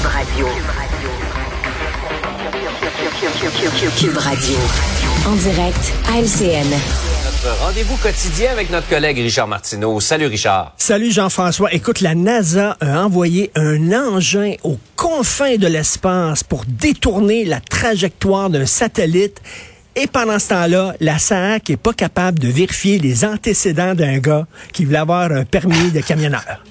Cube Radio. Cube Radio. En direct à LCN. Notre rendez-vous quotidien avec notre collègue Richard Martineau. Salut Richard. Salut Jean-François. Écoute, la NASA a envoyé un engin aux confins de l'espace pour détourner la trajectoire d'un satellite. Et pendant ce temps-là, la SAC est pas capable de vérifier les antécédents d'un gars qui voulait avoir un permis de camionneur.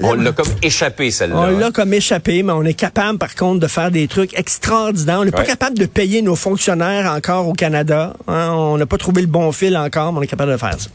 On l'a comme échappé, celle-là. On l'a hein. comme échappé, mais on est capable, par contre, de faire des trucs extraordinaires. On n'est pas capable de payer nos fonctionnaires encore au Canada. hein. On n'a pas trouvé le bon fil encore, mais on est capable de faire ça.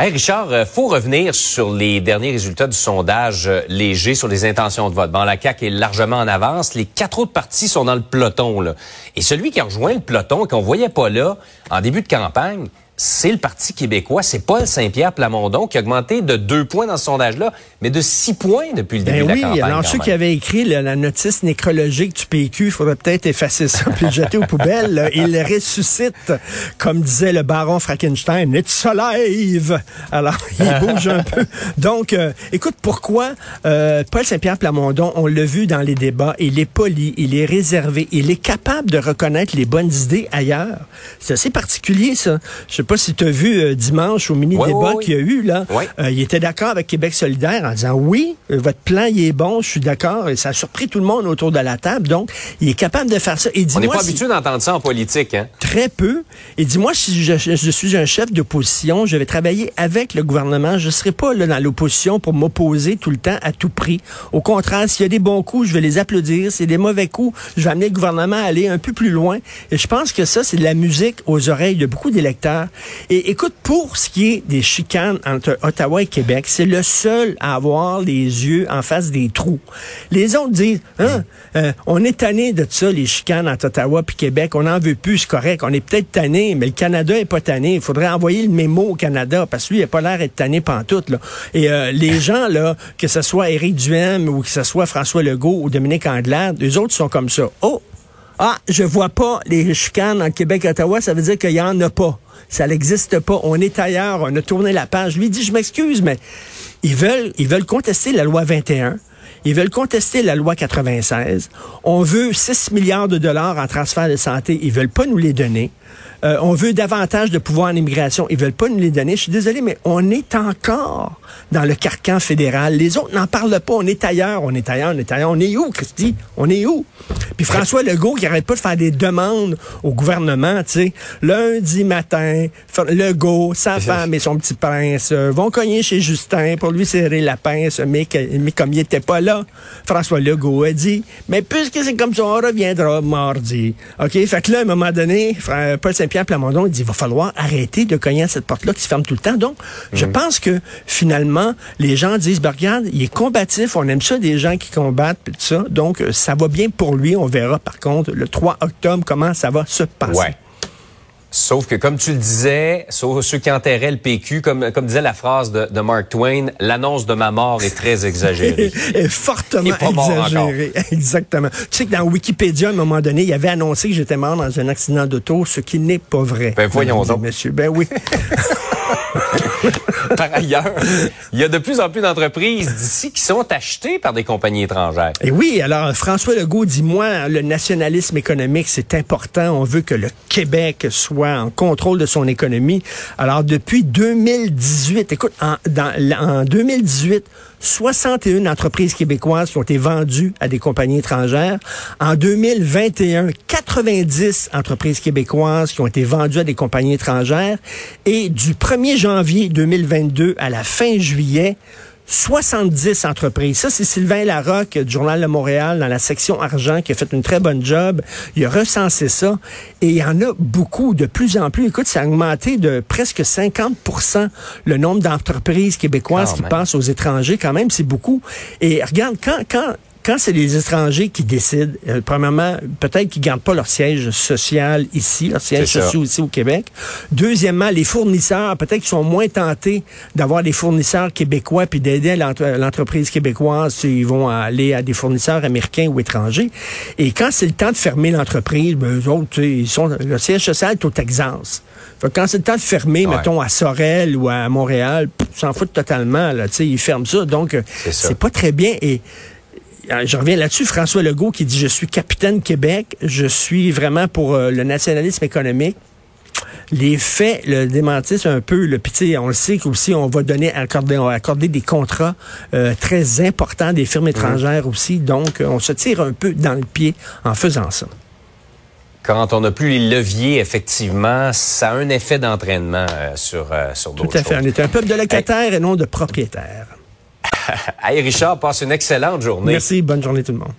Hey Richard, euh, faut revenir sur les derniers résultats du sondage euh, léger sur les intentions de vote. Bon, la CAQ est largement en avance. Les quatre autres partis sont dans le peloton. Là. Et celui qui a rejoint le peloton qu'on voyait pas là en début de campagne, c'est le Parti québécois. C'est Paul Saint-Pierre Plamondon qui a augmenté de deux points dans ce sondage-là, mais de six points depuis le début Ben de la oui, campagne. alors ceux qui avaient écrit là, la notice nécrologique du PQ, il faudrait peut-être effacer ça puis le jeter aux poubelles. là. Il ressuscite, comme disait le baron Frankenstein, It's alive! Alors, il bouge un peu. Donc, euh, écoute, pourquoi euh, Paul Saint-Pierre Plamondon, on l'a vu dans les débats, il est poli, il est réservé, il est capable de reconnaître les bonnes idées ailleurs. C'est assez particulier, ça. Je pas si tu as vu euh, dimanche au mini-débat qu'il y a eu, là. Euh, il était d'accord avec Québec solidaire en disant oui, euh, votre plan il est bon, je suis d'accord, et ça a surpris tout le monde autour de la table. Donc, il est capable de faire ça. Et On n'est pas si- habitué d'entendre ça en politique. Hein? très peu. Et dis-moi, si je, je- je suis un chef d'opposition, je vais travailler avec le gouvernement. Je ne serai pas là dans l'opposition pour m'opposer tout le temps à tout prix. Au contraire, s'il y a des bons coups, je vais les applaudir. S'il y a des mauvais coups, je vais amener le gouvernement à aller un peu plus loin. Et je pense que ça, c'est de la musique aux oreilles de beaucoup d'électeurs. Et écoute, pour ce qui est des chicanes entre Ottawa et Québec, c'est le seul à avoir les yeux en face des trous. Les autres disent, hein, euh, on est tanné de ça, les chicanes entre Ottawa puis Québec. On n'en veut plus, c'est correct. On est peut-être tanné, mais le Canada est pas tanné. Il faudrait envoyer le mémo au Canada parce que lui, il n'a pas l'air d'être tanné pantoute. Là. Et euh, les gens, là, que ce soit Éric Duhem ou que ce soit François Legault ou Dominique Anglade, les autres sont comme ça. Oh! Ah, je vois pas les chicanes en Québec et Ottawa, ça veut dire qu'il y en a pas. Ça n'existe pas. On est ailleurs. On a tourné la page. Lui dit, je m'excuse, mais ils veulent, ils veulent contester la loi 21. Ils veulent contester la loi 96. On veut 6 milliards de dollars en transfert de santé. Ils veulent pas nous les donner. Euh, on veut davantage de pouvoir en immigration. Ils veulent pas nous les donner. Je suis désolé, mais on est encore dans le carcan fédéral. Les autres n'en parlent pas. On est ailleurs. On est ailleurs. On est ailleurs. On est où, Christy? On est où? Puis François Legault qui arrête pas de faire des demandes au gouvernement, tu sais. Lundi matin, Legault, sa femme et son petit prince euh, vont cogner chez Justin pour lui serrer la pince, mais, que- mais comme il était pas là, François Legault a dit, mais puisque c'est comme ça, on reviendra mardi. OK? Fait que là, à un moment donné, Fra- Paul Saint-Pierre Plamondon, il dit, il va falloir arrêter de cogner à cette porte-là qui se ferme tout le temps. Donc, je pense que finalement, les gens disent, ben, regarde, il est combatif, on aime ça des gens qui combattent, puis tout ça. Donc, euh, ça va bien pour lui. On verra, par contre, le 3 octobre, comment ça va se passer. Ouais. Sauf que, comme tu le disais, sauf ceux qui enterraient le PQ, comme, comme disait la phrase de, de Mark Twain, l'annonce de ma mort est très exagérée. est fortement Il est pas mort exagéré. Exactement. Tu sais que dans Wikipédia, à un moment donné, il avait annoncé que j'étais mort dans un accident d'auto, ce qui n'est pas vrai. Ben, voyons donc. Messieurs, ben oui. Par ailleurs, il y a de plus en plus d'entreprises d'ici qui sont achetées par des compagnies étrangères. Et oui, alors François Legault dit, moi, le nationalisme économique, c'est important. On veut que le Québec soit en contrôle de son économie. Alors, depuis 2018, écoute, en, dans, en 2018, 61 entreprises québécoises qui ont été vendues à des compagnies étrangères. En 2021, 90 entreprises québécoises qui ont été vendues à des compagnies étrangères. Et du 1er janvier 2022 à la fin juillet, 70 entreprises. Ça, c'est Sylvain Larocque du Journal de Montréal dans la section argent qui a fait une très bonne job. Il a recensé ça et il y en a beaucoup, de plus en plus. Écoute, ça a augmenté de presque 50 le nombre d'entreprises québécoises Quand qui même. passent aux étrangers. Quand même, c'est beaucoup. Et regarde, quand, quand, quand c'est les étrangers qui décident, euh, premièrement, peut-être qu'ils gardent pas leur siège social ici, leur siège social ici au Québec. Deuxièmement, les fournisseurs, peut-être qu'ils sont moins tentés d'avoir des fournisseurs québécois puis d'aider l'entre- l'entreprise québécoise s'ils vont aller à des fournisseurs américains ou étrangers. Et quand c'est le temps de fermer l'entreprise, ben, eux autres, ils sont, le siège social est au Texas. Fait que quand c'est le temps de fermer, Ouais. mettons, à Sorel ou à Montréal, ils s'en foutent totalement, là, ils ferment ça. Donc, C'est pas très bien. Et je reviens là-dessus, François Legault qui dit je suis capitaine Québec, je suis vraiment pour euh, le nationalisme économique. Les faits le démentissent un peu. Le petit, on le sait qu'aussi on va donner accorder, on va accorder des contrats euh, très importants des firmes étrangères aussi. Donc, on se tire un peu dans le pied en faisant ça quand on n'a plus les leviers, effectivement, ça a un effet d'entraînement euh, sur, euh, sur d'autres Tout à fait. On est un peuple de locataires et non de propriétaires. Hey Richard, passe une excellente journée. Merci. Bonne journée tout le monde.